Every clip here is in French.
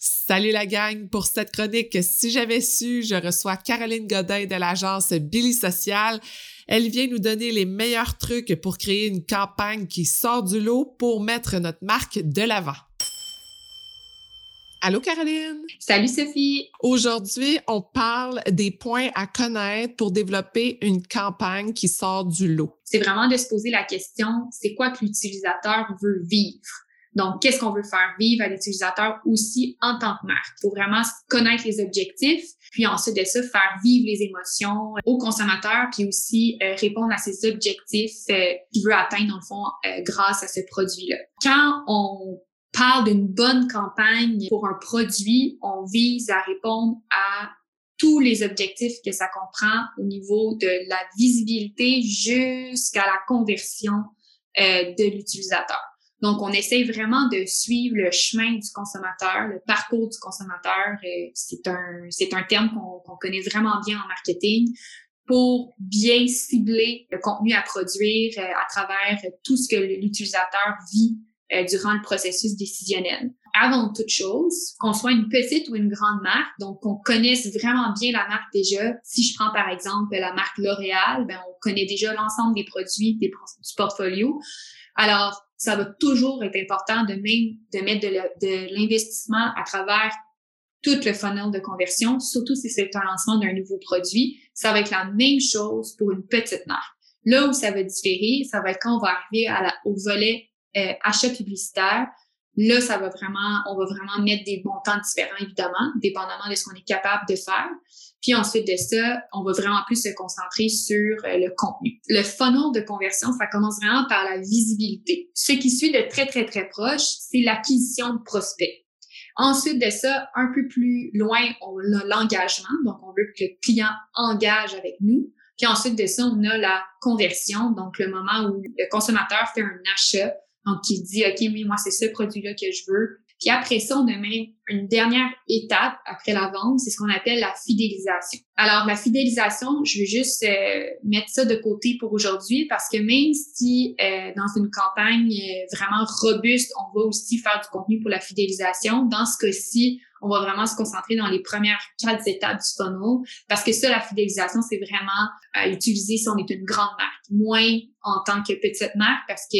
Salut la gang! Pour cette chronique, si j'avais su, je reçois Caroline Godin de l'agence Billy Social. Elle vient nous donner les meilleurs trucs pour créer une campagne qui sort du lot pour mettre notre marque de l'avant. Allô Caroline! Salut Sophie! Aujourd'hui, on parle des points à connaître pour développer une campagne qui sort du lot. C'est vraiment de se poser la question, c'est quoi que l'utilisateur veut vivre? Donc, qu'est-ce qu'on veut faire? Vivre à l'utilisateur aussi en tant que marque? Il faut vraiment connaître les objectifs, puis ensuite de ça, faire vivre les émotions au consommateur, puis aussi euh, répondre à ces objectifs euh, qu'il veut atteindre, dans le fond, euh, grâce à ce produit-là. Quand on parle d'une bonne campagne pour un produit, on vise à répondre à tous les objectifs que ça comprend au niveau de la visibilité jusqu'à la conversion de l'utilisateur. Donc, on essaie vraiment de suivre le chemin du consommateur, le parcours du consommateur. Euh, c'est un, c'est un terme qu'on connaît vraiment bien en marketing pour bien cibler le contenu à produire euh, à travers tout ce que l'utilisateur vit euh, durant le processus décisionnel. Avant toute chose, qu'on soit une petite ou une grande marque, donc qu'on connaisse vraiment bien la marque déjà. Si je prends par exemple la marque L'Oréal, ben on connaît déjà l'ensemble des produits du portfolio. Alors, ça va toujours être important de même de mettre de l'investissement à travers tout le funnel de conversion, surtout si c'est un lancement d'un nouveau produit. Ça va être la même chose pour une petite marque. Là où ça va différer, ça va être quand on va arriver à la, au volet euh, achat publicitaire. Là, ça va vraiment, on va vraiment mettre des montants différents, évidemment, dépendamment de ce qu'on est capable de faire. Puis ensuite de ça, on va vraiment plus se concentrer sur euh, le contenu. Le funnel de conversion, ça commence vraiment par la visibilité. Ce qui suit de très, très, très proche, c'est l'acquisition de prospects. Ensuite de ça, un peu plus loin, on a l'engagement. Donc, on veut que le client engage avec nous. Puis ensuite de ça, on a la conversion, donc le moment où le consommateur fait un achat, donc qui dit, OK, oui, moi, c'est ce produit-là que je veux. Puis après ça, on a même une dernière étape après la vente, c'est ce qu'on appelle la fidélisation. Alors la fidélisation, je veux juste euh, mettre ça de côté pour aujourd'hui parce que même si euh, dans une campagne euh, vraiment robuste, on va aussi faire du contenu pour la fidélisation, dans ce cas-ci, on va vraiment se concentrer dans les premières quatre étapes du funnel parce que ça, la fidélisation, c'est vraiment à utiliser si on est une grande marque, moins en tant que petite marque parce que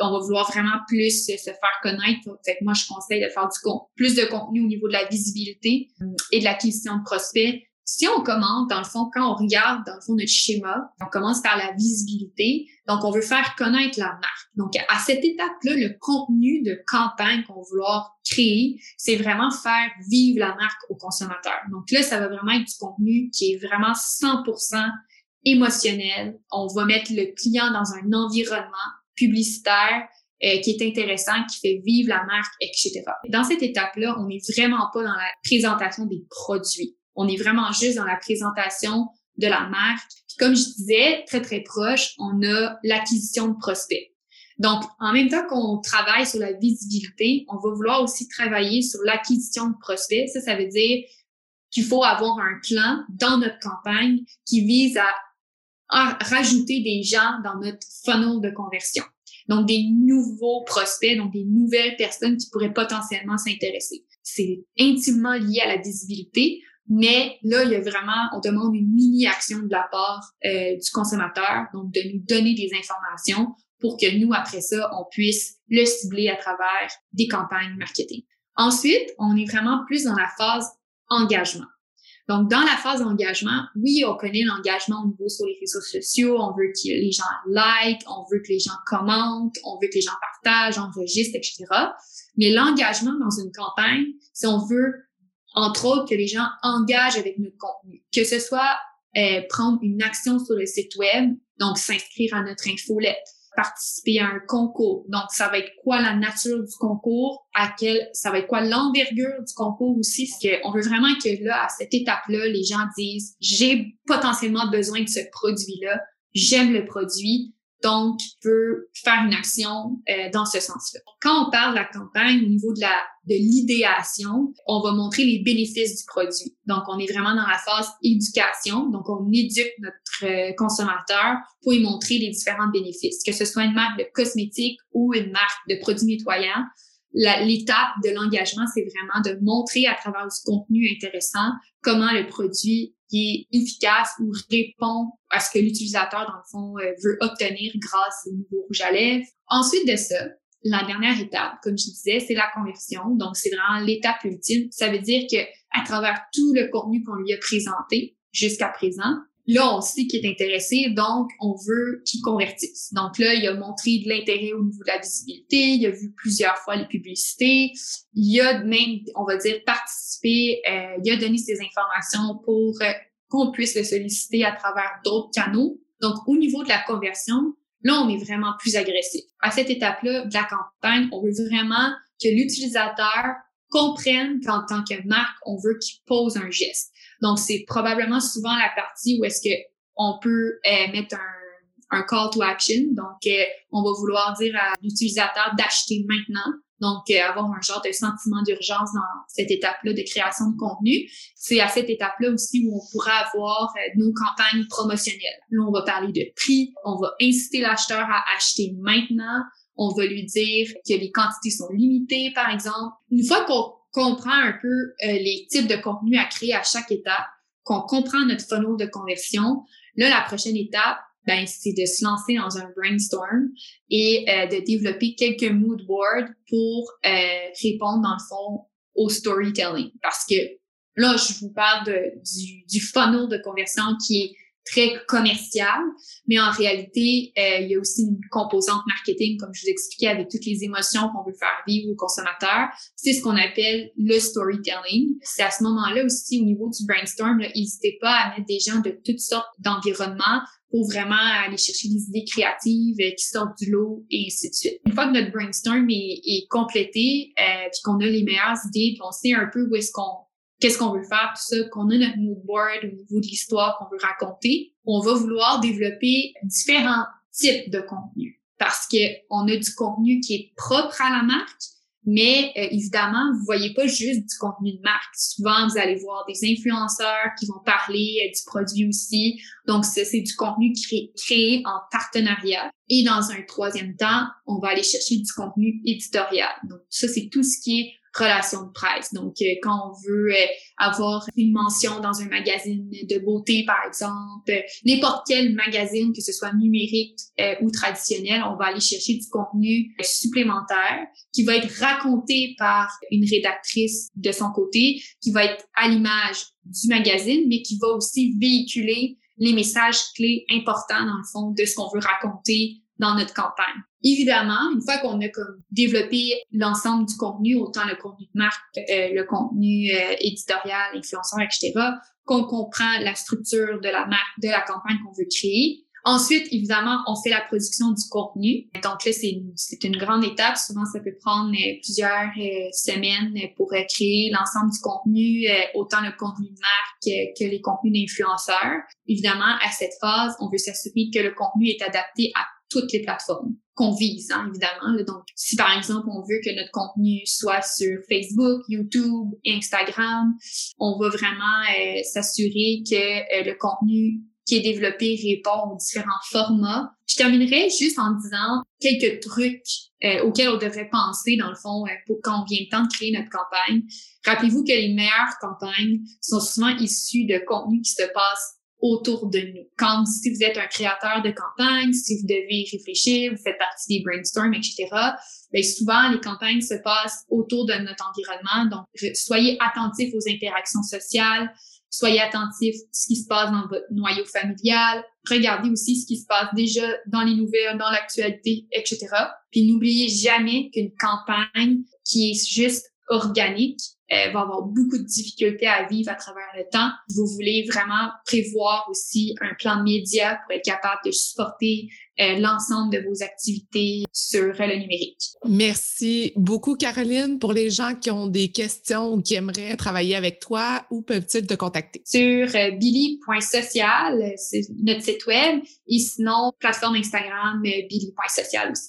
on va vouloir vraiment plus se faire connaître. Fait moi, je conseille de faire du plus de contenu au niveau de la visibilité euh, et de l'acquisition de prospects. Si on commence, dans le fond, quand on regarde, dans le fond, notre schéma, on commence par la visibilité. Donc, on veut faire connaître la marque. Donc, à cette étape-là, le contenu de campagne qu'on vouloir créer, c'est vraiment faire vivre la marque au consommateur. Donc là, ça va vraiment être du contenu qui est vraiment 100% émotionnel. On va mettre le client dans un environnement publicitaire euh, qui est intéressant, qui fait vivre la marque, etc. Dans cette étape-là, on n'est vraiment pas dans la présentation des produits. On est vraiment juste dans la présentation de la marque. comme je disais, très, très proche, on a l'acquisition de prospects. Donc, en même temps qu'on travaille sur la visibilité, on va vouloir aussi travailler sur l'acquisition de prospects. Ça, ça veut dire qu'il faut avoir un plan dans notre campagne qui vise à rajouter des gens dans notre funnel de conversion. Donc, des nouveaux prospects, donc des nouvelles personnes qui pourraient potentiellement s'intéresser. C'est intimement lié à la visibilité, mais là, il y a vraiment, on demande une mini-action de la part euh, du consommateur, donc de nous donner des informations pour que nous, après ça, on puisse le cibler à travers des campagnes marketing. Ensuite, on est vraiment plus dans la phase engagement. Donc, dans la phase d'engagement, oui, on connaît l'engagement au niveau sur les réseaux sociaux. On veut que les gens like, on veut que les gens commentent, on veut que les gens partagent, enregistrent, etc. Mais l'engagement dans une campagne, c'est on veut, entre autres, que les gens engagent avec notre contenu. Que ce soit euh, prendre une action sur le site web, donc s'inscrire à notre infolette, participer à un concours. Donc, ça va être quoi la nature du concours, à quel, ça va être quoi l'envergure du concours aussi, parce qu'on veut vraiment que là, à cette étape-là, les gens disent, j'ai potentiellement besoin de ce produit-là, j'aime le produit, donc, peut faire une action euh, dans ce sens-là. Quand on parle de la campagne au niveau de la de l'idéation, on va montrer les bénéfices du produit. Donc, on est vraiment dans la phase éducation. Donc, on éduque notre euh, consommateur pour lui montrer les différents bénéfices, que ce soit une marque de cosmétiques ou une marque de produits nettoyants. l'étape de l'engagement, c'est vraiment de montrer à travers ce contenu intéressant comment le produit est efficace ou répond à ce que l'utilisateur, dans le fond, euh, veut obtenir grâce au nouveau rouge à lèvres. Ensuite de ça, la dernière étape, comme je disais, c'est la conversion. Donc, c'est vraiment l'étape ultime. Ça veut dire que à travers tout le contenu qu'on lui a présenté jusqu'à présent, là, on sait qu'il est intéressé, donc on veut qu'il convertisse. Donc là, il a montré de l'intérêt au niveau de la visibilité, il a vu plusieurs fois les publicités, il a même, on va dire, participé, euh, il a donné ses informations pour euh, qu'on puisse le solliciter à travers d'autres canaux. Donc, au niveau de la conversion, Là, on est vraiment plus agressif. À cette étape-là de la campagne, on veut vraiment que l'utilisateur comprenne qu'en tant que marque, on veut qu'il pose un geste. Donc, c'est probablement souvent la partie où est-ce que on peut euh, mettre un, un call to action. Donc, euh, on va vouloir dire à l'utilisateur d'acheter maintenant donc, euh, avoir un genre de sentiment d'urgence dans cette étape-là de création de contenu. C'est à cette étape-là aussi où on pourra avoir euh, nos campagnes promotionnelles. Là, on va parler de prix, on va inciter l'acheteur à acheter maintenant, on va lui dire que les quantités sont limitées, par exemple. Une fois qu'on comprend un peu euh, les types de contenus à créer à chaque étape, qu'on comprend notre funnel de conversion, là, la prochaine étape, ben, c'est de se lancer dans un brainstorm et euh, de développer quelques mood boards pour euh, répondre, dans le fond, au storytelling. Parce que là, je vous parle du, du funnel de conversion qui est très commercial, mais en réalité, euh, il y a aussi une composante marketing, comme je vous expliquais, avec toutes les émotions qu'on veut faire vivre aux consommateurs. C'est ce qu'on appelle le storytelling. C'est à ce moment-là aussi, au niveau du brainstorm, n'hésitez pas à mettre des gens de toutes sortes d'environnements pour vraiment aller chercher des idées créatives euh, qui sortent du lot et ainsi de suite. Une fois que notre brainstorm est, est complété, euh, puis qu'on a les meilleures idées, puis on sait un peu où est-ce qu'on qu'est-ce qu'on veut faire, tout ça, qu'on a notre mood board au niveau de l'histoire qu'on veut raconter, on va vouloir développer différents types de contenu parce que on a du contenu qui est propre à la marque, mais euh, évidemment, vous voyez pas juste du contenu de marque. Souvent, vous allez voir des influenceurs qui vont parler euh, du produit aussi. Donc, c'est du contenu créé en partenariat. Et dans un troisième temps, on va aller chercher du contenu éditorial. Donc, ça, c'est tout ce qui est relation de presse. Donc, euh, quand on veut euh, avoir une mention dans un magazine de beauté, par exemple, euh, n'importe quel magazine, que ce soit numérique ou traditionnel, on va aller chercher du contenu supplémentaire qui va être raconté par une rédactrice de son côté, qui va être à l'image du magazine, mais qui va aussi véhiculer les messages clés importants, dans le fond, de ce qu'on veut raconter dans notre campagne. Évidemment, une fois qu'on a comme développé l'ensemble du contenu, autant le contenu de marque, euh, le contenu euh, éditorial, influenceur, etc., qu'on comprend la structure de la marque, de la campagne qu'on veut créer. Ensuite, évidemment, on fait la production du contenu. Donc là, c'est une, une grande étape. Souvent, ça peut prendre euh, plusieurs semaines pour créer l'ensemble du contenu, autant le contenu de marque que les contenus d'influenceurs. Évidemment, à cette phase, on veut s'assurer que le contenu est adapté à toutes les plateformes qu'on vise, hein, évidemment. Donc, si par exemple on veut que notre contenu soit sur Facebook, YouTube, Instagram, on va vraiment euh, s'assurer que euh, le contenu qui est développé répond aux différents formats. Je terminerai juste en disant quelques trucs euh, auxquels on devrait penser, dans le fond, pour quand on vient le temps de créer notre campagne. Rappelez-vous que les meilleures campagnes sont souvent issues de contenus qui se passent autour de nous. Quand si vous êtes un créateur de campagne, si vous devez réfléchir, vous faites partie des brainstorms, etc., bien souvent les campagnes se passent autour de notre environnement. Donc, soyez attentifs aux interactions sociales, soyez attentifs à ce qui se passe dans votre noyau familial, regardez aussi ce qui se passe déjà dans les nouvelles, dans l'actualité, etc. Puis n'oubliez jamais qu'une campagne qui est juste organique euh, va avoir beaucoup de difficultés à vivre à travers le temps. Vous voulez vraiment prévoir aussi un plan média pour être capable de supporter euh, l'ensemble de vos activités sur le numérique. Merci beaucoup, Caroline. Pour les gens qui ont des questions ou qui aimeraient travailler avec toi, où peuvent-ils te contacter? Sur euh, billy.social, c'est notre site web, et sinon, plateforme Instagram, billy.social aussi.